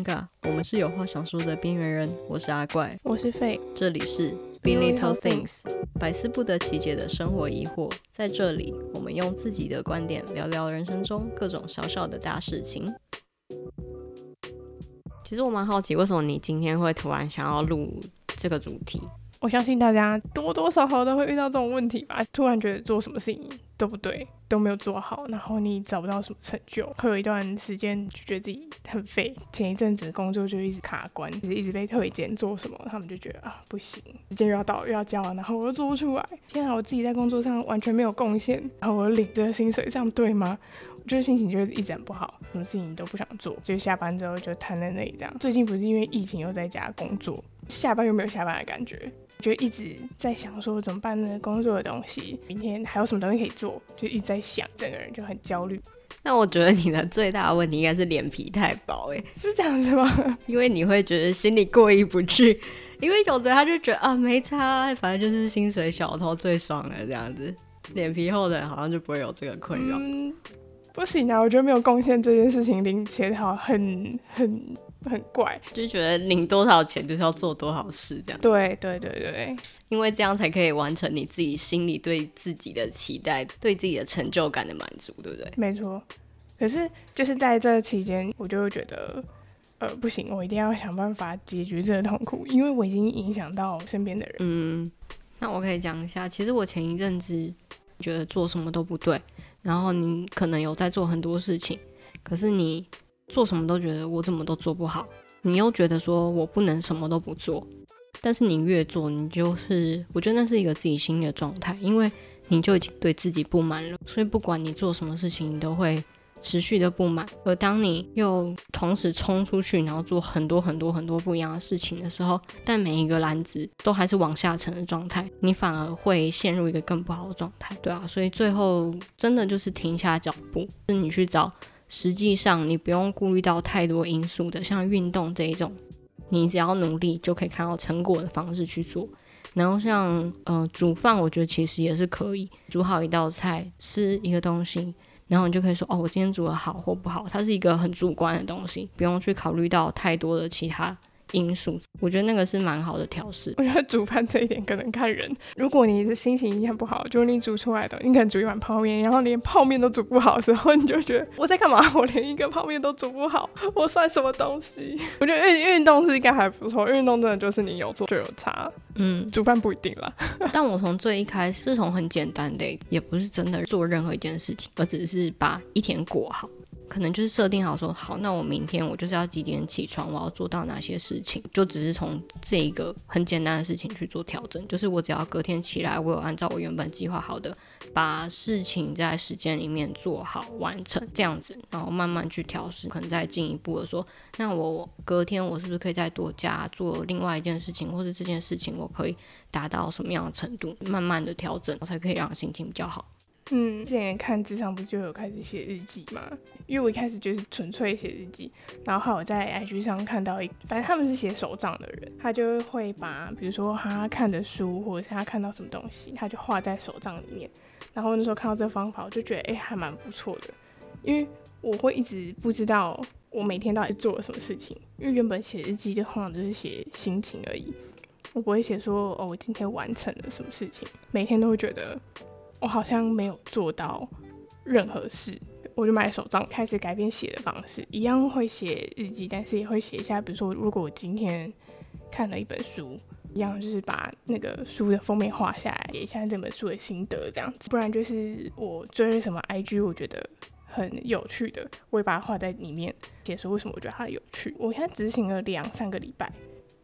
尴尬，我们是有话想说的边缘人。我是阿怪，我是费，这里是 Be Little Things，百思不得其解的生活疑惑。在这里，我们用自己的观点聊聊人生中各种小小的大事情。其实我蛮好奇，为什么你今天会突然想要录这个主题？我相信大家多多少少都会遇到这种问题吧。突然觉得做什么事情都不对，都没有做好，然后你找不到什么成就，会有一段时间就觉得自己很废。前一阵子工作就一直卡关，一直一直被推荐做什么，他们就觉得啊不行，时间又要到又要交了，然后我又做不出来。天啊，我自己在工作上完全没有贡献，然后我领这个薪水，这样对吗？我觉得心情就是一直很不好，什么事情都不想做，就下班之后就瘫在那里这样。最近不是因为疫情又在家工作，下班又没有下班的感觉。就一直在想说怎么办呢？工作的东西，明天还有什么东西可以做？就一直在想，整个人就很焦虑。那我觉得你的最大的问题应该是脸皮太薄，哎，是这样子吗？因为你会觉得心里过意不去，因为有的他就觉得啊没差，反正就是薪水小偷最爽了这样子。脸皮厚的人好像就不会有这个困扰。嗯，不行啊，我觉得没有贡献这件事情，零钱好很很。很怪，就是觉得领多少钱就是要做多少事，这样。对对对对，因为这样才可以完成你自己心里对自己的期待，对自己的成就感的满足，对不对？没错。可是就是在这期间，我就会觉得，呃，不行，我一定要想办法解决这个痛苦，因为我已经影响到身边的人。嗯，那我可以讲一下，其实我前一阵子觉得做什么都不对，然后你可能有在做很多事情，可是你。做什么都觉得我怎么都做不好，你又觉得说我不能什么都不做，但是你越做，你就是我觉得那是一个自己心里的状态，因为你就已经对自己不满了，所以不管你做什么事情，你都会持续的不满。而当你又同时冲出去，然后做很多很多很多不一样的事情的时候，但每一个篮子都还是往下沉的状态，你反而会陷入一个更不好的状态，对啊，所以最后真的就是停下脚步，是你去找。实际上，你不用顾虑到太多因素的，像运动这一种，你只要努力就可以看到成果的方式去做。然后像呃煮饭，我觉得其实也是可以煮好一道菜，吃一个东西，然后你就可以说哦，我今天煮得好或不好，它是一个很主观的东西，不用去考虑到太多的其他。因素，我觉得那个是蛮好的调试。我觉得煮饭这一点可能看人。如果你的心情很不好，就是你煮出来的，你可能煮一碗泡面，然后连泡面都煮不好的时候，你就觉得我在干嘛？我连一个泡面都煮不好，我算什么东西？我觉得运运动是应该还不错，运动真的就是你有做就有差。嗯，煮饭不一定啦。但我从最一开始是从很简单的，也不是真的做任何一件事情，而只是把一天过好。可能就是设定好说好，那我明天我就是要几点起床，我要做到哪些事情，就只是从这一个很简单的事情去做调整。就是我只要隔天起来，我有按照我原本计划好的，把事情在时间里面做好完成，这样子，然后慢慢去调试，可能再进一步的说，那我隔天我是不是可以再多加做另外一件事情，或者这件事情我可以达到什么样的程度，慢慢的调整，我才可以让心情比较好。嗯，之前看职场不就有开始写日记嘛？因为我一开始就是纯粹写日记，然后我在 IG 上看到一，反正他们是写手账的人，他就会把比如说他看的书或者是他看到什么东西，他就画在手账里面。然后那时候看到这方法，我就觉得哎、还蛮不错的，因为我会一直不知道我每天到底做了什么事情，因为原本写日记就通常就是写心情而已，我不会写说哦，我今天完成了什么事情，每天都会觉得。我好像没有做到任何事，我就买手账，开始改变写的方式，一样会写日记，但是也会写一下，比如说如果我今天看了一本书，一样就是把那个书的封面画下来，写一下这本书的心得这样子。不然就是我追什么 IG，我觉得很有趣的，我也把它画在里面，写说为什么我觉得它有趣。我现在执行了两三个礼拜，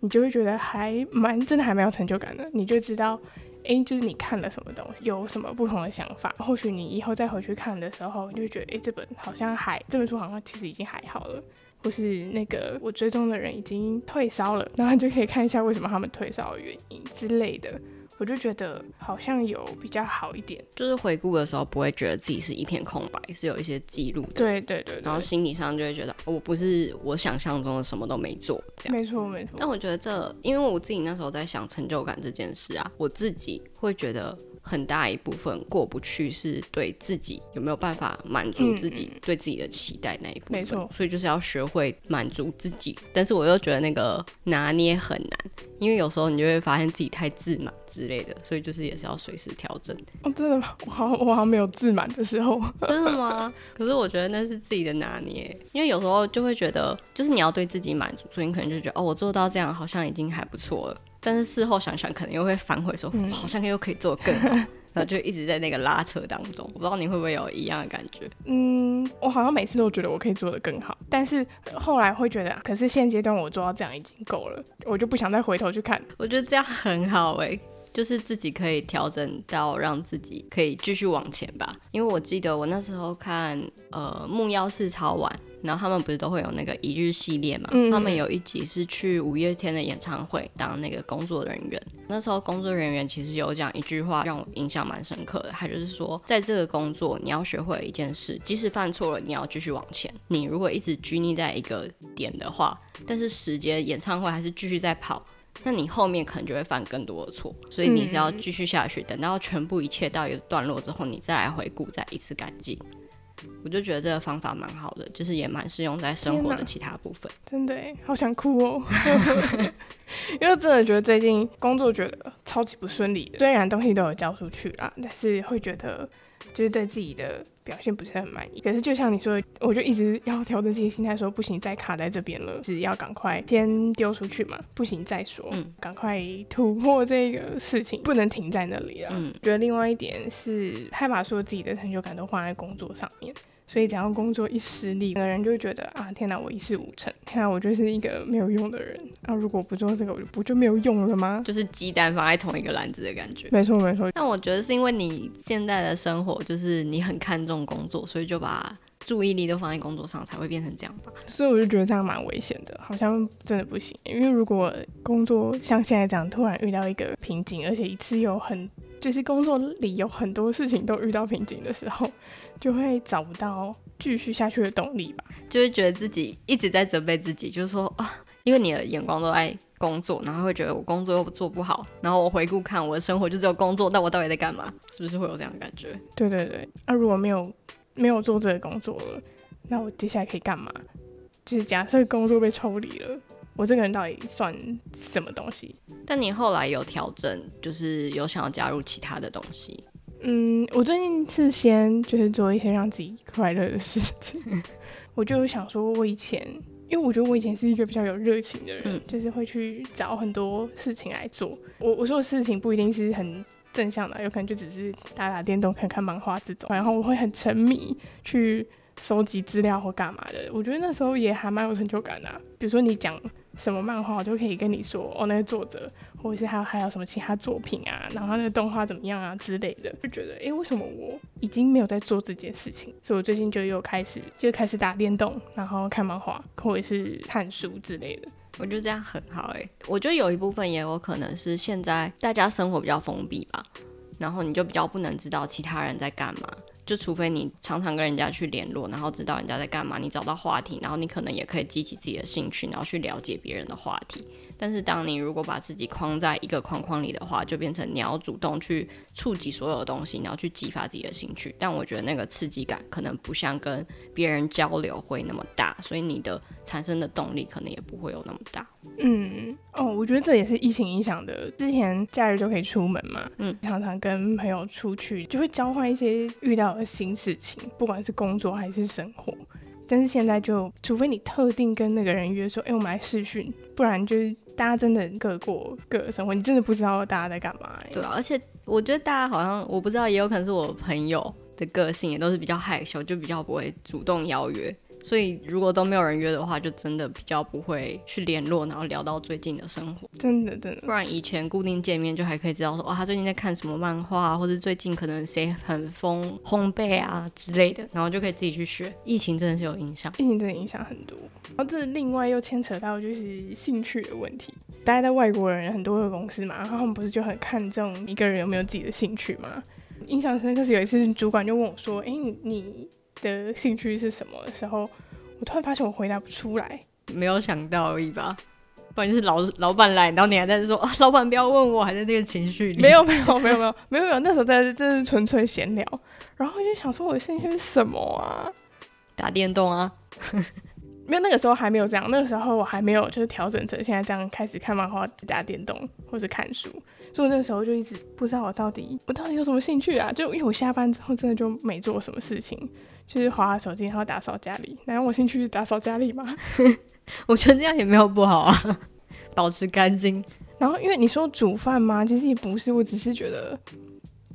你就会觉得还蛮真的，还蛮有成就感的，你就知道。诶，就是你看了什么东西，有什么不同的想法？或许你以后再回去看的时候，你就觉得，诶，这本好像还这本书好像其实已经还好了，或是那个我追踪的人已经退烧了，然后你就可以看一下为什么他们退烧的原因之类的。我就觉得好像有比较好一点，就是回顾的时候不会觉得自己是一片空白，是有一些记录的。对对对，对，然后心理上就会觉得我不是我想象中的什么都没做这样。没错没错。但我觉得这，因为我自己那时候在想成就感这件事啊，我自己会觉得很大一部分过不去，是对自己有没有办法满足自己对自己的期待那一部分。没错，所以就是要学会满足自己。但是我又觉得那个拿捏很难，因为有时候你就会发现自己太自满之类的，所以就是也是要随时调整。哦，真的吗？我好像我好像没有自满的时候。真的吗？可是我觉得那是自己的拿捏，因为有时候就会觉得，就是你要对自己满足，所以你可能就觉得，哦，我做到这样好像已经还不错了。但是事后想想，可能又会反悔说，嗯、好像又可以做得更好，然后就一直在那个拉扯当中。我不知道你会不会有一样的感觉？嗯，我好像每次都觉得我可以做的更好，但是后来会觉得，可是现阶段我做到这样已经够了，我就不想再回头去看。我觉得这样很好哎、欸，就是自己可以调整到让自己可以继续往前吧。因为我记得我那时候看呃木曜四超玩。然后他们不是都会有那个一日系列嘛？嗯、他们有一集是去五月天的演唱会当那个工作人员。那时候工作人员其实有讲一句话让我印象蛮深刻的，他就是说，在这个工作你要学会一件事，即使犯错了，你要继续往前。你如果一直拘泥在一个点的话，但是时间演唱会还是继续在跑，那你后面可能就会犯更多的错。所以你是要继续下去，等到全部一切到一个段落之后，你再来回顾，再一次改进。我就觉得这个方法蛮好的，就是也蛮适用在生活的其他部分。真的，好想哭哦，因为真的觉得最近工作觉得超级不顺利的。虽然东西都有交出去啦，但是会觉得就是对自己的表现不是很满意。可是就像你说的，我就一直要调整自己心态，说不行，再卡在这边了，是要赶快先丢出去嘛，不行再说，赶、嗯、快突破这个事情，不能停在那里了。嗯，觉得另外一点是，他把说自己的成就感都放在工作上面。所以，只要工作一失利，个人就会觉得啊，天哪，我一事无成，天哪，我就是一个没有用的人。啊，如果不做这个，我就不就没有用了吗？就是鸡蛋放在同一个篮子的感觉。没错，没错。但我觉得是因为你现在的生活，就是你很看重工作，所以就把注意力都放在工作上，才会变成这样吧。所以我就觉得这样蛮危险的，好像真的不行。因为如果工作像现在这样突然遇到一个瓶颈，而且一次有很就是工作里有很多事情都遇到瓶颈的时候，就会找不到继续下去的动力吧，就会觉得自己一直在责备自己，就是说啊，因为你的眼光都在工作，然后会觉得我工作又做不好，然后我回顾看我的生活就只有工作，那我到底在干嘛？是不是会有这样的感觉？对对对，那、啊、如果没有没有做这个工作了，那我接下来可以干嘛？就是假设工作被抽离了，我这个人到底算什么东西？但你后来有调整，就是有想要加入其他的东西。嗯，我最近是先就是做一些让自己快乐的事情。我就想说，我以前，因为我觉得我以前是一个比较有热情的人，嗯，就是会去找很多事情来做。我我说的事情不一定是很正向的，有可能就只是打打电动、看看漫画这种。然后我会很沉迷去收集资料或干嘛的。我觉得那时候也还蛮有成就感的啊。比如说你讲什么漫画，我就可以跟你说哦，那个作者。或者是还有还有什么其他作品啊，然后那个动画怎么样啊之类的，就觉得哎、为什么我已经没有在做这件事情？所以我最近就又开始就开始打电动，然后看漫画或者是看书之类的。我觉得这样很好哎、我觉得有一部分也有可能是现在大家生活比较封闭吧，然后你就比较不能知道其他人在干嘛。就除非你常常跟人家去联络，然后知道人家在干嘛，你找到话题，然后你可能也可以激起自己的兴趣，然后去了解别人的话题。但是当你如果把自己框在一个框框里的话，就变成你要主动去触及所有的东西，你要去激发自己的兴趣。但我觉得那个刺激感可能不像跟别人交流会那么大，所以你的产生的动力可能也不会有那么大。嗯，哦，我觉得这也是疫情影响的。之前假日就可以出门嘛，嗯，常常跟朋友出去，就会交换一些遇到的新事情，不管是工作还是生活。但是现在就，除非你特定跟那个人约说，哎、欸，我们来试训，不然就是大家真的各过各的生活，你真的不知道大家在干嘛、对啊，而且我觉得大家好像，我不知道，也有可能是我朋友的个性也都是比较害羞，就比较不会主动邀约。所以，如果都没有人约的话，就真的比较不会去联络，然后聊到最近的生活。真的，真的。不然以前固定见面，就还可以知道说，哦，他最近在看什么漫画，或者最近可能谁很疯烘焙啊之类的，然后就可以自己去学。疫情真的是有影响，疫情真的影响很多。然后这另外又牵扯到就是兴趣的问题。大家在外国人很多的公司嘛，然后他们不是就很看重一个人有没有自己的兴趣吗？印象深刻是有一次主管就问我说，哎，你。的兴趣是什么的时候，我突然发现我回答不出来。没有想到而已吧？不然就是老老板来，然后你还在说啊，老板不要问我，还在那个情绪里。没有没有没有没有 没有没有，那时候在真是纯粹闲聊，然后就想说我的兴趣是什么啊？打电动啊。没有，那个时候还没有这样，那个时候我还没有就是调整成现在这样开始看漫画、打电动或者看书，所以我那个时候就一直不知道我到底我到底有什么兴趣啊？就因为我下班之后真的就没做什么事情，就是滑滑手机，然后打扫家里。难道我兴趣是打扫家里吗？我觉得这样也没有不好啊，保持干净。然后因为你说煮饭吗？其实也不是，我只是觉得。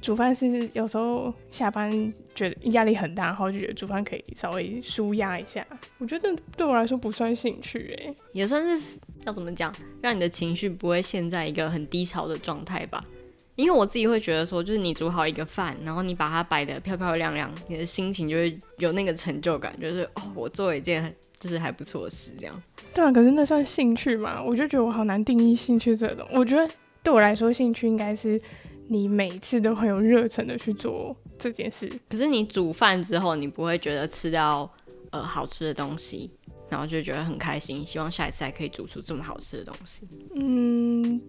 煮饭是有时候下班觉得压力很大，然后就觉得煮饭可以稍微舒压一下。我觉得对我来说不算兴趣，哎，也算是要怎么讲，让你的情绪不会陷在一个很低潮的状态吧。因为我自己会觉得说，就是你煮好一个饭，然后你把它摆得漂漂亮亮，你的心情就会有那个成就感，就是哦，我做了一件就是还不错的事，这样。对啊，可是那算兴趣吗？我就觉得我好难定义兴趣这种。我觉得对我来说，兴趣应该是。你每次都很有热忱的去做这件事，可是你煮饭之后，你不会觉得吃到呃好吃的东西，然后就觉得很开心，希望下一次还可以煮出这么好吃的东西。嗯，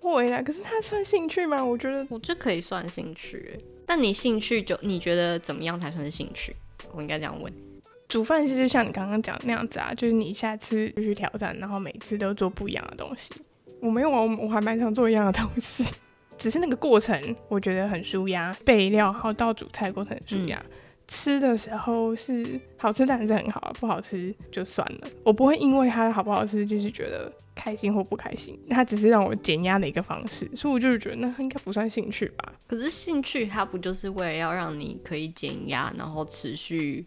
会啦，可是它算兴趣吗？我觉得我这可以算兴趣，但你兴趣就你觉得怎么样才算是兴趣？我应该这样问。煮饭其实就像你刚刚讲的那样子啊，就是你下次继续挑战，然后每次都做不一样的东西。我没有啊，我还蛮想做一样的东西。只是那个过程，我觉得很舒压，备料然后到煮菜过程很舒压。嗯、吃的时候是好吃，当然是很好，不好吃就算了。我不会因为它好不好吃，就是觉得开心或不开心。它只是让我减压的一个方式，所以我就是觉得那应该不算兴趣吧。可是兴趣它不就是为了要让你可以减压，然后持续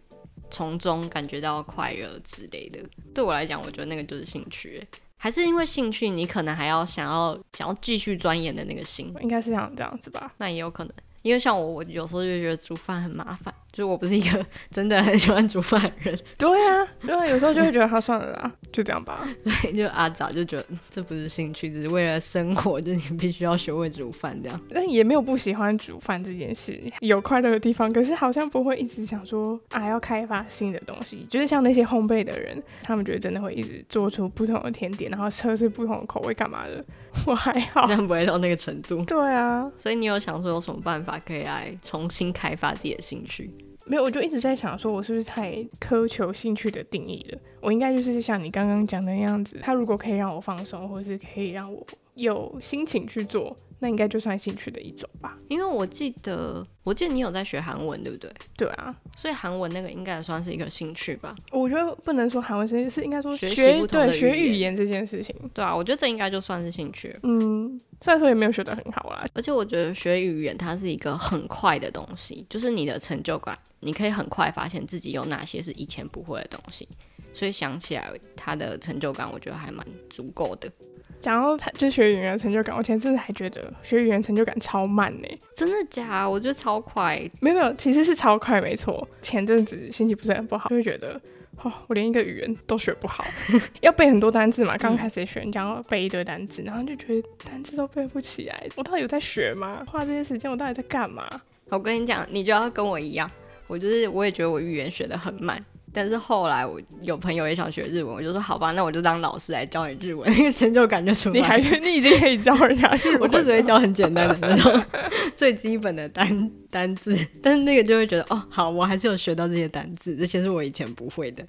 从中感觉到快乐之类的？对我来讲，我觉得那个就是兴趣。还是因为兴趣，你可能还要想要想要继续钻研的那个心，应该是想这样子吧？那也有可能，因为像我，我有时候就觉得煮饭很麻烦。就我不是一个 真的很喜欢煮饭的人，对啊，对啊，有时候就会觉得他算了啦，就这样吧。所以就阿早就觉得这不是兴趣，只是为了生活，就是你必须要学会煮饭这样。但也没有不喜欢煮饭这件事，有快乐的地方，可是好像不会一直想说啊要开发新的东西。就是像那些烘焙的人，他们觉得真的会一直做出不同的甜点，然后测试不同的口味干嘛的。我还好，这样不会到那个程度。对啊，所以你有想说有什么办法可以来重新开发自己的兴趣？没有，我就一直在想，说我是不是太苛求兴趣的定义了？我应该就是像你刚刚讲的那样子，它如果可以让我放松，或者是可以让我有心情去做。那应该就算兴趣的一种吧，因为我记得，我记得你有在学韩文，对不对？对啊，所以韩文那个应该也算是一个兴趣吧。我觉得不能说韩文是是应该说学，对，学语言这件事情，对啊，我觉得这应该就算是兴趣。嗯，虽然说也没有学得很好啦，而且我觉得学语言它是一个很快的东西，就是你的成就感，你可以很快发现自己有哪些是以前不会的东西，所以想起来它的成就感，我觉得还蛮足够的。讲到他就学语言的成就感，我前阵子还觉得学语言成就感超慢呢。真的假？我觉得超快。没有没有，其实是超快，没错。前阵子心情不是很不好，就会觉得哦，我连一个语言都学不好，要背很多单字嘛。刚开始学，你讲要背一堆单字，然后就觉得单字都背不起来。我到底有在学吗？花这些时间，我到底在干嘛？我跟你讲，你就要跟我一样，我就是我也觉得我语言学的很慢。但是后来我有朋友也想学日文，我就说好吧，那我就当老师来教你日文，那个成就感就出来。你还你已经可以教人家日文，我就只会教很简单的那种 最基本的单单字，但是那个就会觉得哦，好，我还是有学到这些单字，这些是我以前不会的。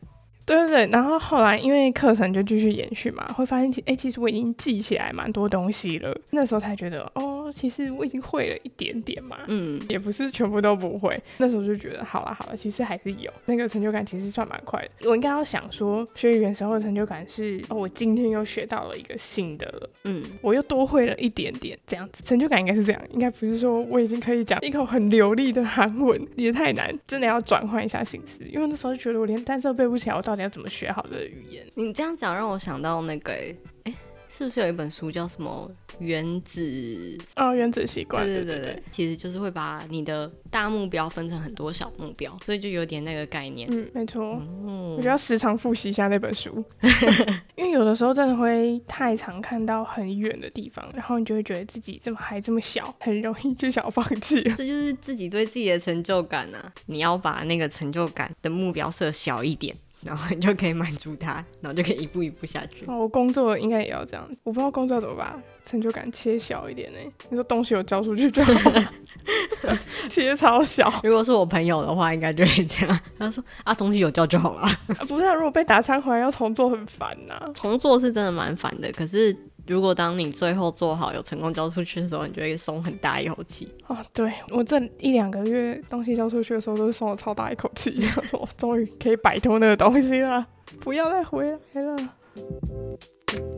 对对对，然后后来因为课程就继续延续嘛，会发现其哎，其实我已经记起来蛮多东西了。那时候才觉得哦，其实我已经会了一点点嘛，嗯，也不是全部都不会。那时候就觉得好了好了，其实还是有那个成就感，其实算蛮快的。我应该要想说，学语言时候的成就感是哦，我今天又学到了一个新的了，嗯，我又多会了一点点，这样子成就感应该是这样，应该不是说我已经可以讲一口很流利的韩文，也太难，真的要转换一下心思，因为那时候就觉得我连单词都背不起来，我到底。要怎么学好的语言？你这样讲让我想到那个、是不是有一本书叫什么？原子哦，原子习惯，对对对对，其实就是会把你的大目标分成很多小目标，所以就有点那个概念。嗯，没错。嗯，我觉得要时常复习一下那本书，因为有的时候真的会太常看到很远的地方，然后你就会觉得自己怎么还这么小，很容易就想要放弃。这就是自己对自己的成就感啊！你要把那个成就感的目标设小一点，然后你就可以满足他，然后就可以一步一步下去。哦，我工作应该也要这样子，我不知道工作怎么把成就感切小一点呢？你说东西有交出去就好了，切超小。如果是我朋友的话，应该就会这样。他说啊，东西有交就好了。啊，不是啊，如果被打枪回来要重做，很烦呐。重做是真的蛮烦的，可是。如果当你最后做好有成功交出去的时候，你就会松很大一口气。哦，对，我这一两个月东西交出去的时候，都是松了超大一口气，说终于可以摆脱那个东西了，不要再回来了。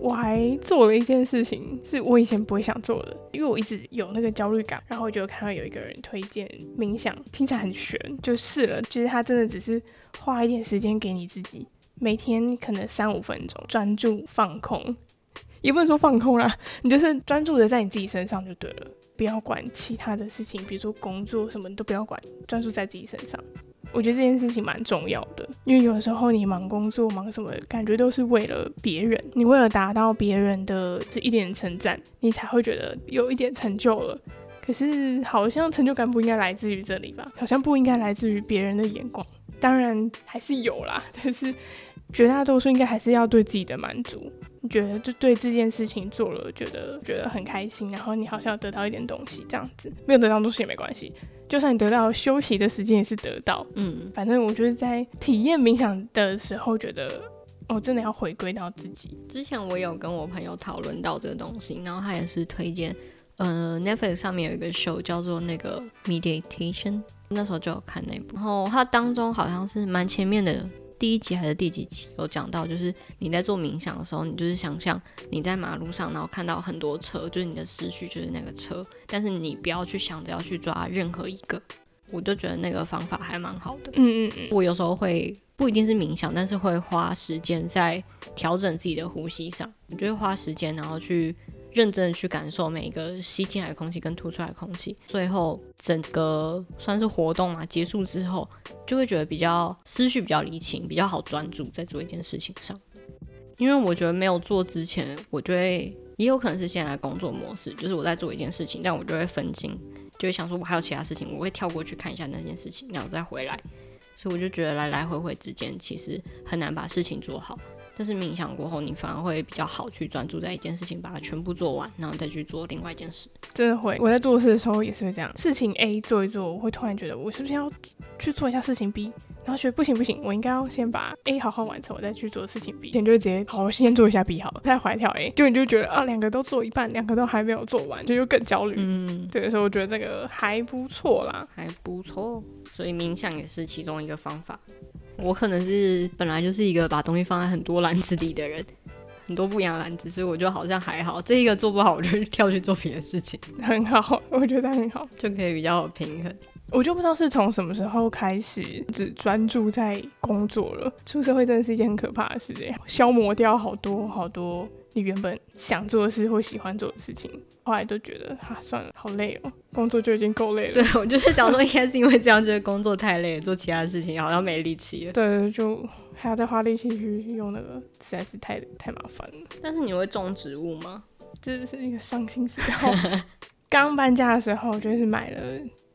我还做了一件事情，是我以前不会想做的，因为我一直有那个焦虑感，然后我就看到有一个人推荐冥想，听起来很玄，就试了，其实他真的只是花一点时间给你自己，每天可能三五分钟，专注放空。也不能说放空啦，你就是专注的在你自己身上就对了，不要管其他的事情，比如说工作什么都不要管，专注在自己身上。我觉得这件事情蛮重要的，因为有时候你忙工作忙什么，感觉都是为了别人，你为了达到别人的这一点称赞，你才会觉得有一点成就了。可是好像成就感不应该来自于这里吧？好像不应该来自于别人的眼光，当然还是有啦，但是。绝大多数应该还是要对自己的满足，你觉得就对这件事情做了，觉得觉得很开心，然后你好像得到一点东西，这样子没有得到东西也没关系，就算你得到休息的时间也是得到，嗯，反正我就是在体验冥想的时候，觉得我真的要回归到自己。之前我有跟我朋友讨论到这个东西，然后他也是推荐，呃，Netflix 上面有一个 show 叫做那个 Meditation，那时候就有看那部，然后它当中好像是蛮前面的。第一集还是第几集有讲到，就是你在做冥想的时候，你就是想象你在马路上，然后看到很多车，就是你的思绪就是那个车，但是你不要去想着要去抓任何一个。我就觉得那个方法还蛮好的。嗯嗯嗯。我有时候会不一定是冥想，但是会花时间在调整自己的呼吸上，我就会花时间，然后去。认真的去感受每一个吸进来的空气跟吐出来的空气，最后整个算是活动嘛，结束之后，就会觉得比较思绪比较理清，比较好专注在做一件事情上。因为我觉得没有做之前，我就会也有可能是现在的工作模式，就是我在做一件事情，但我就会分心，就会想说我还有其他事情，我会跳过去看一下那件事情，然后再回来。所以我就觉得来来回回之间，其实很难把事情做好。但是冥想过后，你反而会比较好去专注在一件事情，把它全部做完，然后再去做另外一件事。真的会，我在做事的时候也是会这样，事情 A 做一做，我会突然觉得我是不是要去做一下事情 B，然后觉得不行不行，我应该要先把 A 好好完成，我再去做事情 B。以前就会直接好，我先做一下 B 好了，再怀跳 A，就你就觉得啊，两个都做一半，两个都还没有做完，就又更焦虑。嗯，这个时候我觉得这个还不错啦，还不错，所以冥想也是其中一个方法。我可能是本来就是一个把东西放在很多篮子里的人，很多不一样的篮子，所以我就好像还好，这一个做不好，我就跳去做别的事情，很好，我觉得很好，就可以比较有平衡。我就不知道是从什么时候开始只专注在工作了，出社会真的是一件很可怕的事，情，消磨掉好多好多。你原本想做的事或喜欢做的事情，后来都觉得啊，算了，好累哦，工作就已经够累了。对，我就是想说，应该是因为这样，觉得工作太累了，做其他的事情好像没力气了。对，就还要再花力气去用那个，实在是太太麻烦了。但是你会种植物吗？这是一个伤心事。刚搬家的时候，就是买了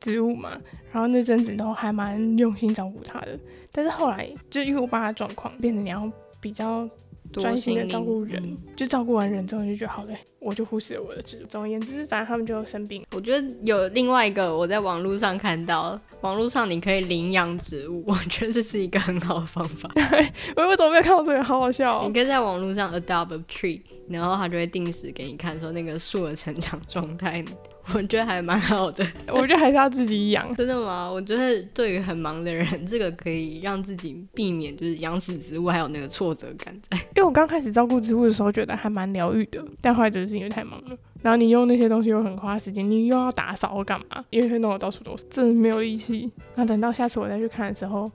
植物嘛，然后那阵子都还蛮用心照顾它的。但是后来，就因为我爸的状况，变得你要比较。专心的照顾人，嗯、就照顾完人之后就觉得好累，我就忽视了我的植物。总而言之，反正他们就生病。我觉得有另外一个，我在网络上看到，网络上你可以领养植物，我觉得这是一个很好的方法。我为什么没有看到这个？好好笑、喔！你可以在网络上 adopt a tree，然后他就会定时给你看，说那个树的成长状态。我觉得还蛮好的，我觉得还是要自己养。真的吗？我觉得对于很忙的人，这个可以让自己避免就是养死植物还有那个挫折感在。因为我刚开始照顾植物的时候，觉得还蛮疗愈的，但后来就是因为太忙了，然后你用那些东西又很花时间，你又要打扫或干嘛，因为会弄得到处都是，真的没有力气。那等到下次我再去看的时候，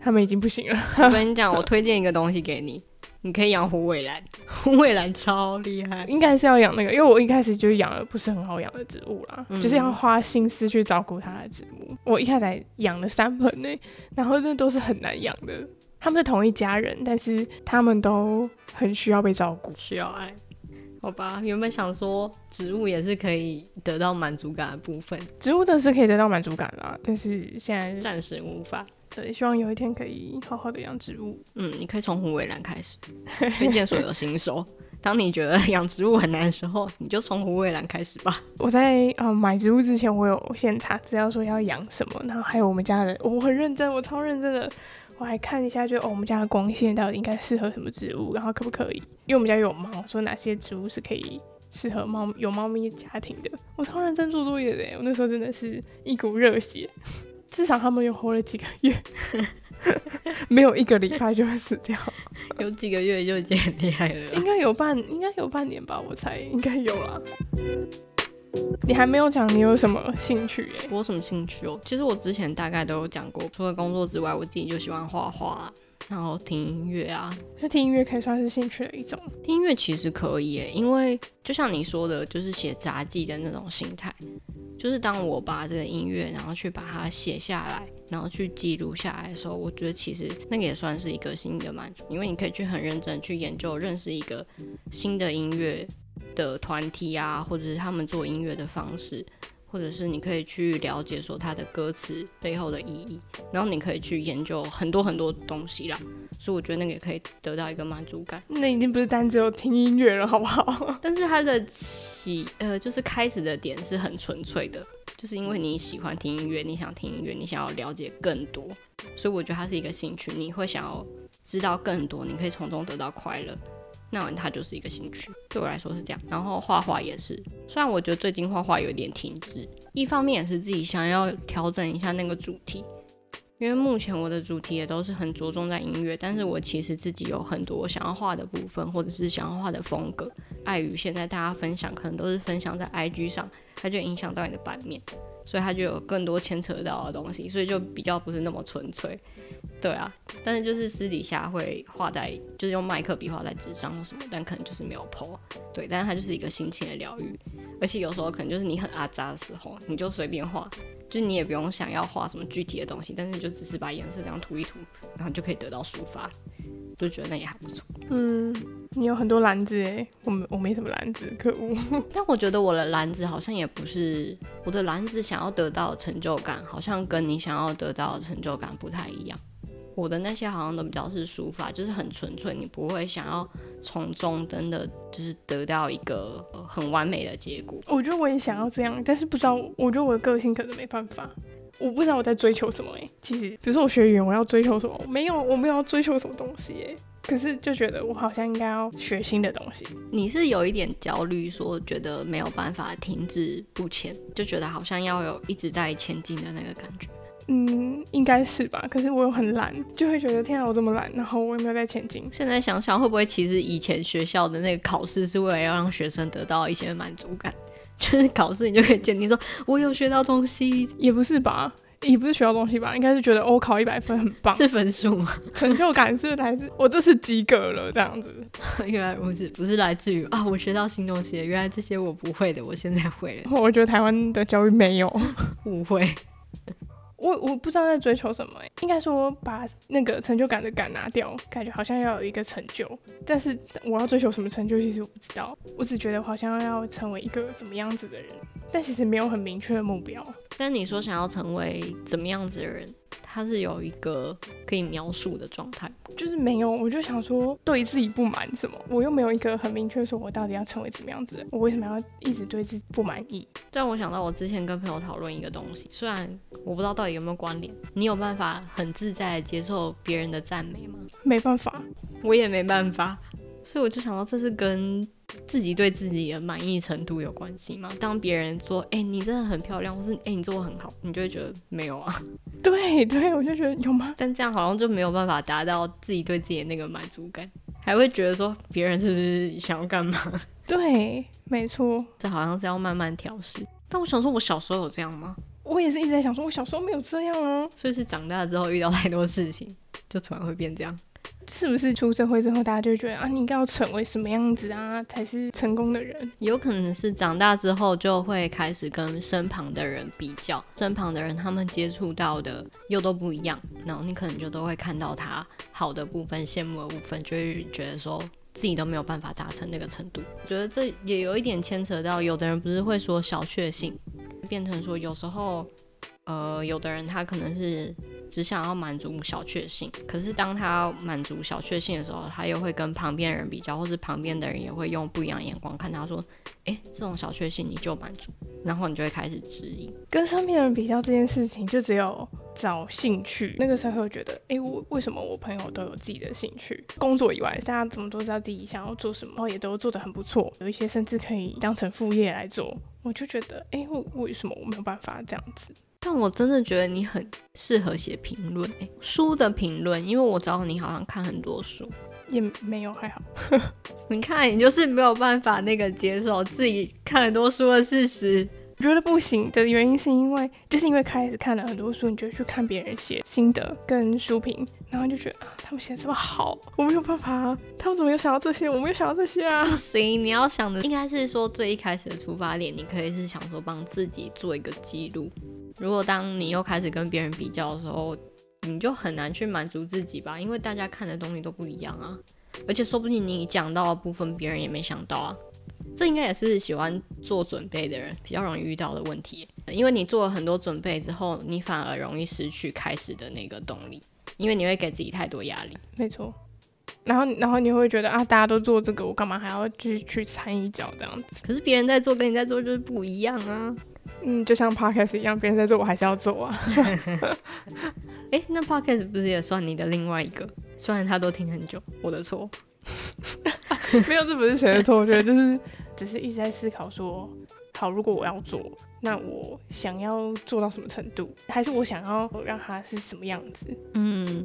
他们已经不行了。我跟你讲，我推荐一个东西给你。你可以养虎尾兰，虎尾兰超厉害，应该是要养那个，因为我一开始就养了不是很好养的植物啦，嗯、就是要花心思去照顾它的植物。我一开始养了三盆呢，然后那都是很难养的。他们是同一家人，但是他们都很需要被照顾，需要爱。好吧，原本想说植物也是可以得到满足感的部分，植物的是可以得到满足感啦，但是现在暂时无法。对，希望有一天可以好好的养植物。嗯，你可以从虎尾兰开始，推荐所有新手。当你觉得养植物很难的时候，你就从虎尾兰开始吧。我在呃买植物之前，我有先查资料说要养什么，然后还有我们家的，我很认真，我超认真的，我还看一下就，就哦我们家的光线到底应该适合什么植物，然后可不可以，因为我们家有猫，说哪些植物是可以适合猫有猫咪家庭的，我超认真做作业的，我那时候真的是一股热血，至少他们又活了几个月。没有一个礼拜就会死掉，有几个月就已经很厉害了。应该有半，应该有半年吧，我猜应该有啦。你还没有讲你有什么兴趣耶？我有什么兴趣哦？其实我之前大概都有讲过，除了工作之外，我自己就喜欢画画，然后听音乐啊。是听音乐可以算是兴趣的一种。听音乐其实可以耶，因为就像你说的，就是写杂技的那种心态。就是当我把这个音乐，然后去把它写下来，然后去记录下来的时候，我觉得其实那个也算是一个新的满足，因为你可以去很认真去研究、认识一个新的音乐的团体啊，或者是他们做音乐的方式。或者是你可以去了解说它的歌词背后的意义，然后你可以去研究很多很多东西啦，所以我觉得那个也可以得到一个满足感。那已经不是单只有听音乐了，好不好？但是它的起呃，就是开始的点是很纯粹的，就是因为你喜欢听音乐，你想听音乐，你想要了解更多，所以我觉得它是一个兴趣，你会想要知道更多，你可以从中得到快乐。那完它就是一个兴趣，对我来说是这样。然后画画也是，虽然我觉得最近画画有点停滞，一方面也是自己想要调整一下那个主题，因为目前我的主题也都是很着重在音乐，但是我其实自己有很多想要画的部分，或者是想要画的风格，碍于现在大家分享可能都是分享在 IG 上，它就影响到你的版面。所以它就有更多牵扯到的东西，所以就比较不是那么纯粹，对啊。但是就是私底下会画在，就是用麦克笔画在纸上或什么，但可能就是没有 po，对。但是它就是一个心情的疗愈，而且有时候可能就是你很阿扎的时候，你就随便画，就你也不用想要画什么具体的东西，但是就只是把颜色这样涂一涂，然后就可以得到抒发。就觉得那也还不错。嗯，你有很多篮子诶，我没我没什么篮子，可恶。但我觉得我的篮子好像也不是我的篮子想要得到的成就感，好像跟你想要得到的成就感不太一样。我的那些好像都比较是书法，就是很纯粹，你不会想要从中真的就是得到一个很完美的结果。我觉得我也想要这样，但是不知道，我觉得我的个性可能没办法。我不知道我在追求什么诶、欸，其实比如说我学语言，我要追求什么？没有，我没有要追求什么东西哎、欸。可是就觉得我好像应该要学新的东西。你是有一点焦虑，说觉得没有办法停滞不前，就觉得好像要有一直在前进的那个感觉。嗯，应该是吧。可是我又很懒，就会觉得天啊，我这么懒，然后我也没有在前进。现在想想，会不会其实以前学校的那个考试是为了要让学生得到一些满足感？就是考试，你就可以鉴定说，我有学到东西，也不是吧？也不是学到东西吧？应该是觉得哦，考一百分很棒，是分数吗？成就感是来自我这次及格了这样子。原来不是，不是来自于啊，我学到新东西了。原来这些我不会的，我现在会了。我觉得台湾的教育没有误会。我我不知道在追求什么，欸，应该说把那个成就感的感拿掉，感觉好像要有一个成就，但是我要追求什么成就，其实我不知道，我只觉得好像要成为一个什么样子的人，但其实没有很明确的目标。那你说想要成为怎么样子的人？他是有一个可以描述的状态，就是没有，我就想说对自己不满什么，我又没有一个很明确说我到底要成为怎么样子的，我为什么要一直对自己不满意？但我想到我之前跟朋友讨论一个东西，虽然我不知道到底有没有关联，你有办法很自在接受别人的赞美吗？没办法，我也没办法，所以我就想到这是跟。自己对自己的满意程度有关系吗？当别人说“哎、欸，你真的很漂亮”或是“哎、欸，你做的很好”，你就会觉得没有啊？对对，我就觉得有吗？但这样好像就没有办法达到自己对自己的那个满足感，还会觉得说别人是不是想要干嘛？对，没错，这好像是要慢慢调试。但我想说，我小时候有这样吗？我也是一直在想说，我小时候没有这样啊。所以是长大之后遇到太多事情，就突然会变这样。是不是出社会之后，大家就觉得啊，你应该要成为什么样子啊，才是成功的人？有可能是长大之后就会开始跟身旁的人比较，身旁的人他们接触到的又都不一样，然后你可能就都会看到他好的部分、羡慕的部分，就会觉得说自己都没有办法达成那个程度。我觉得这也有一点牵扯到，有的人不是会说小确幸，变成说有时候，呃，有的人他可能是。只想要满足小确幸，可是当他满足小确幸的时候，他又会跟旁边人比较，或是旁边的人也会用不一样眼光看他，说：“诶，这种小确幸你就满足。”然后你就会开始质疑。跟身边人比较这件事情，就只有找兴趣。那个时候会觉得：“诶，我为什么我朋友都有自己的兴趣？工作以外，大家怎么都知道自己想要做什么，然后也都做得很不错，有一些甚至可以当成副业来做。”我就觉得：“诶，为为什么我没有办法这样子？”但我真的觉得你很适合写评论，哎，书的评论，因为我知道你好像看很多书，也没有还好。你看，你就是没有办法那个接受自己看很多书的事实。我觉得不行的原因是因为，就是因为开始看了很多书，你就去看别人写心得跟书评，然后就觉得啊，他们写的这么好，我没有办法啊，他们怎么有想到这些，我没有想到这些啊。不行，你要想的应该是说最一开始的出发点，你可以是想说帮自己做一个记录。如果当你又开始跟别人比较的时候，你就很难去满足自己吧，因为大家看的东西都不一样啊，而且说不定你讲到的部分别人也没想到啊，这应该也是喜欢做准备的人比较容易遇到的问题，因为你做了很多准备之后，你反而容易失去开始的那个动力，因为你会给自己太多压力。没错，然后然后你会觉得啊，大家都做这个，我干嘛还要去去掺一脚这样子？可是别人在做跟你在做就是不一样啊。嗯，就像 podcast 一样，别人在做，我还是要做啊。哎、欸，那 podcast 不是也算你的另外一个？虽然他都听很久，我的错。没有，这不是谁的错，我觉得就是只是一直在思考说，好，如果我要做，那我想要做到什么程度？还是我想要让它是什么样子？嗯，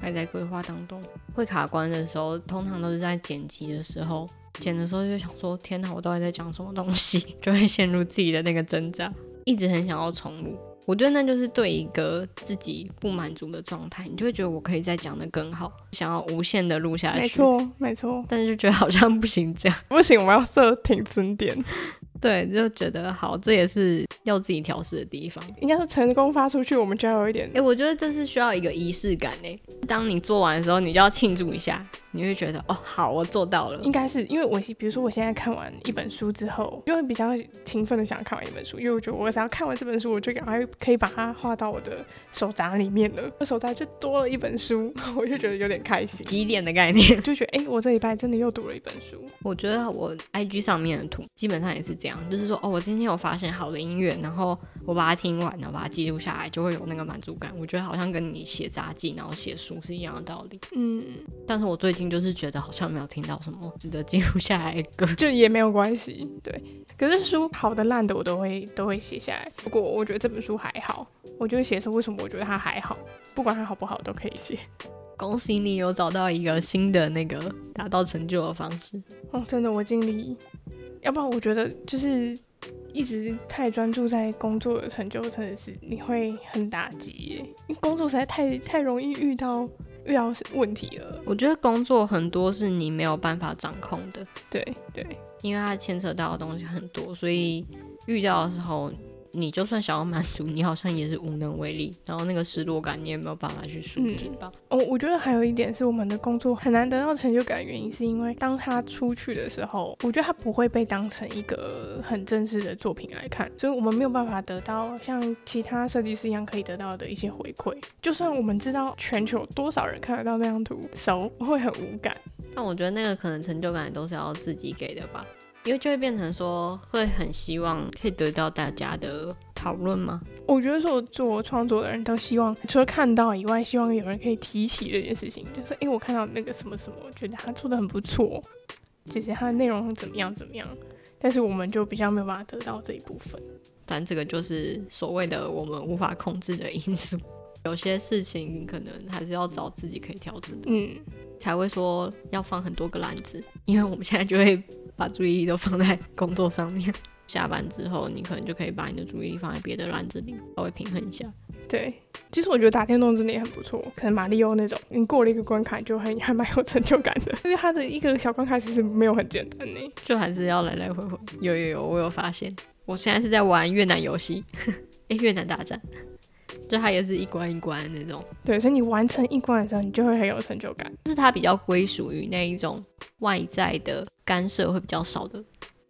还在规划当中。会卡关的时候，通常都是在剪辑的时候。剪的时候就想说，天哪，我到底在讲什么东西？就会陷入自己的那个挣扎，一直很想要重录。我觉得那就是对一个自己不满足的状态，你就会觉得我可以再讲的更好，想要无限的录下去。没错，没错。但是就觉得好像不行，这样 不行，我们要设停损点。对，就觉得好，这也是要自己调试的地方。应该是成功发出去，我们就要有一点。哎、欸，我觉得这是需要一个仪式感诶。当你做完的时候，你就要庆祝一下，你会觉得哦，好，我做到了。应该是因为我，比如说我现在看完一本书之后，就会比较勤奋的想看完一本书，因为我觉得我只要看完这本书，我就赶快可以把它画到我的手札里面了。我手札就多了一本书，我就觉得有点开心。几点的概念，就觉得哎、欸，我这礼拜真的又读了一本书。我觉得我 IG 上面的图基本上也是这样，就是说哦，我。今天有发现好的音乐，然后我把它听完，然后把它记录下来，就会有那个满足感。我觉得好像跟你写杂记，然后写书是一样的道理。嗯，但是我最近就是觉得好像没有听到什么值得记录下来的歌，就也没有关系。对，可是书好的烂的我都会都会写下来。不过我觉得这本书还好，我就会写说为什么我觉得它还好，不管它好不好都可以写。恭喜你有找到一个新的那个达到成就的方式。哦，真的我尽力，要不然我觉得就是。一直太专注在工作的成就，真的是你会很打击耶。因为工作实在太太容易遇到遇到问题了。我觉得工作很多是你没有办法掌控的，对对，因为它牵扯到的东西很多，所以遇到的时候。你就算想要满足，你好像也是无能为力，然后那个失落感你也没有办法去疏解吧。哦、嗯，我觉得还有一点是我们的工作很难得到成就感的原因，是因为当他出去的时候，我觉得他不会被当成一个很正式的作品来看，所以我们没有办法得到像其他设计师一样可以得到的一些回馈。就算我们知道全球多少人看得到那张图，手会很无感。但我觉得那个可能成就感都是要自己给的吧。因为就会变成说，会很希望可以得到大家的讨论吗？我觉得说做创作的人都希望，除了看到以外，希望有人可以提起这件事情，就是哎，我看到那个什么什么，我觉得他做的很不错，其实他的内容怎么样怎么样，但是我们就比较没有办法得到这一部分。但这个就是所谓的我们无法控制的因素，有些事情可能还是要找自己可以调整的，嗯，才会说要放很多个篮子，因为我们现在就会。把注意力都放在工作上面，下班之后你可能就可以把你的注意力放在别的篮子里，稍微平衡一下。对，其实我觉得打电动真的也很不错，可能马里奥那种，你过了一个关卡就很还蛮有成就感的，因为它的一个小关卡其实没有很简单呢，就还是要来来回回。有有有，我有发现，我现在是在玩越南游戏，哎，越南大战。就它也是一关一关的那种。对，所以你完成一关的时候，你就会很有成就感。就是它比较归属于那一种外在的干涉会比较少的。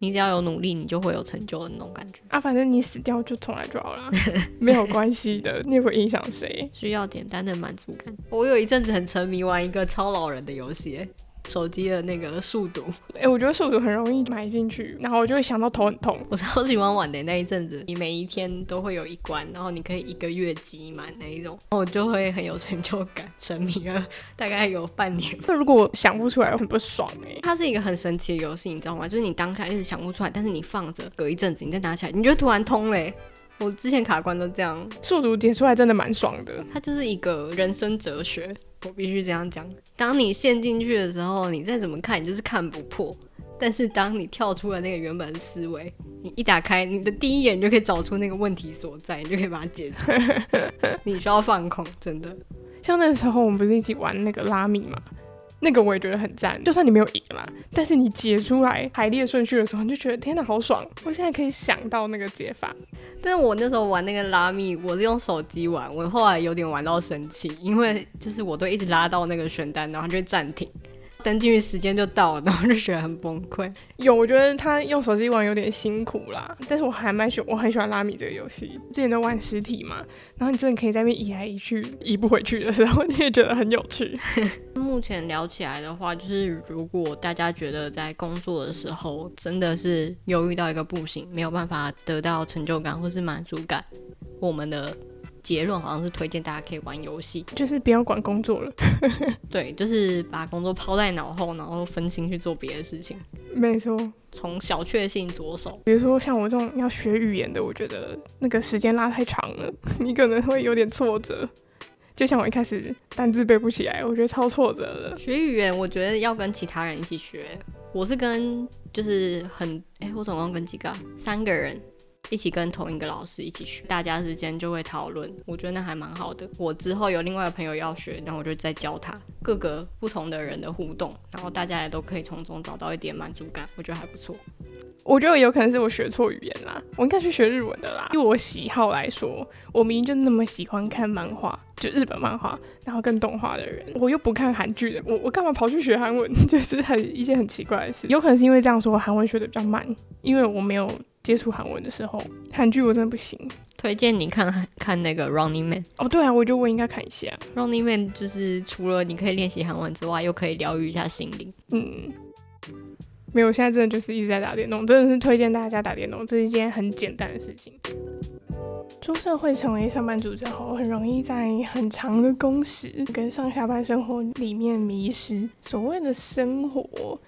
你只要有努力，你就会有成就的那种感觉啊！反正你死掉就重来就好了，没有关系的，你也不会影响谁。需要简单的满足感。我有一阵子很沉迷玩一个超老人的游戏。手机的那个数独，哎、欸，我觉得数独很容易买进去，然后我就会想到头很痛。我超喜欢玩的那一阵子，你每一天都会有一关，然后你可以一个月集满那一种，我就会很有成就感，沉迷了大概有半年。这如果想不出来，很不爽哎、欸。它是一个很神奇的游戏，你知道吗？就是你当下一直想不出来，但是你放着，隔一阵子你再拿起来，你就突然通嘞。我之前卡关都这样，速读解出来真的蛮爽的。它就是一个人生哲学，我必须这样讲。当你陷进去的时候，你再怎么看，你就是看不破。但是当你跳出了那个原本的思维，你一打开，你的第一眼你就可以找出那个问题所在，你就可以把它解决。你需要放空，真的。像那时候我们不是一起玩那个拉米吗？那个我也觉得很赞，就算你没有赢嘛，但是你解出来排列顺序的时候，你就觉得天哪，好爽！我现在可以想到那个解法。但是我那时候玩那个拉密，我是用手机玩，我后来有点玩到生气，因为就是我都一直拉到那个选单，然后就会暂停。登进去时间就到了，然后就觉得很崩溃。有，我觉得他用手机玩有点辛苦啦，但是我还蛮喜欢，我很喜欢拉米这个游戏。之前都玩实体嘛，然后你真的可以在那边移来移去，移不回去的时候，你也觉得很有趣。目前聊起来的话，就是如果大家觉得在工作的时候真的是犹豫到一个不行，没有办法得到成就感或是满足感，我们的。结论好像是推荐大家可以玩游戏，就是不要管工作了。对，就是把工作抛在脑后，然后分心去做别的事情。没错，从小确幸着手。比如说像我这种要学语言的，我觉得那个时间拉太长了，你可能会有点挫折。就像我一开始单字背不起来，我觉得超挫折的。学语言，我觉得要跟其他人一起学。我是跟就是很哎、欸，我总共跟几个？三个人。一起跟同一个老师一起学，大家之间就会讨论，我觉得那还蛮好的。我之后有另外的朋友要学，然后我就再教他各个不同的人的互动，然后大家也都可以从中找到一点满足感，我觉得还不错。我觉得有可能是我学错语言啦，我应该去学日文的啦。以我喜好来说，我明明就那么喜欢看漫画，就日本漫画，然后跟动画的人，我又不看韩剧的，我我干嘛跑去学韩文？就是很一些很奇怪的事。有可能是因为这样说，韩文学的比较慢，因为我没有。接触韩文的时候，韩剧我真的不行。推荐你看看那个《Running Man》。哦，对啊，我觉得我应该看一下《Running Man》，就是除了你可以练习韩文之外，又可以疗愈一下心灵。嗯，没有，现在真的就是一直在打电动，真的是推荐大家打电动，这是一件很简单的事情。出社会成为上班族之后，很容易在很长的工时跟上下班生活里面迷失。所谓的生活。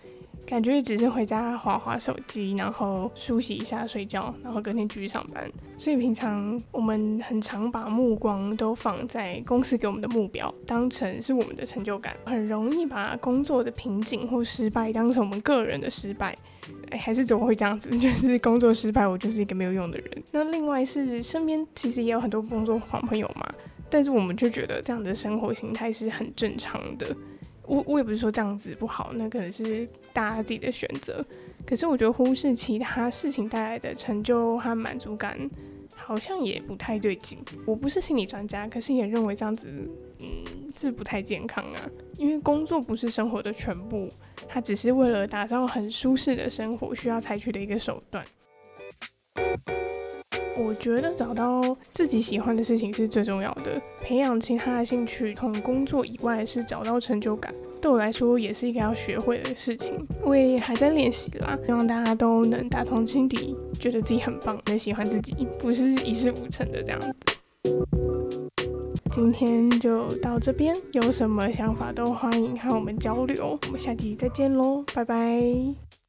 感觉只是回家滑滑手机，然后梳洗一下睡觉，然后隔天继续上班。所以平常我们很常把目光都放在公司给我们的目标，当成是我们的成就感，很容易把工作的瓶颈或失败当成我们个人的失败。哎，还是怎么会这样子？就是工作失败，我就是一个没有用的人。那另外是身边其实也有很多工作狂朋友嘛，但是我们就觉得这样的生活形态是很正常的。我我也不是说这样子不好，那可能是大家自己的选择。可是我觉得忽视其他事情带来的成就和满足感，好像也不太对劲。我不是心理专家，可是也认为这样子，嗯，是不太健康啊。因为工作不是生活的全部，它只是为了打造很舒适的生活需要采取的一个手段。我觉得找到自己喜欢的事情是最重要的，培养其他的兴趣，从工作以外是找到成就感，对我来说也是一个要学会的事情。我也还在练习啦，希望大家都能打从心底觉得自己很棒，能喜欢自己，不是一事无成的这样子。今天就到这边，有什么想法都欢迎和我们交流。我们下期再见喽，拜拜。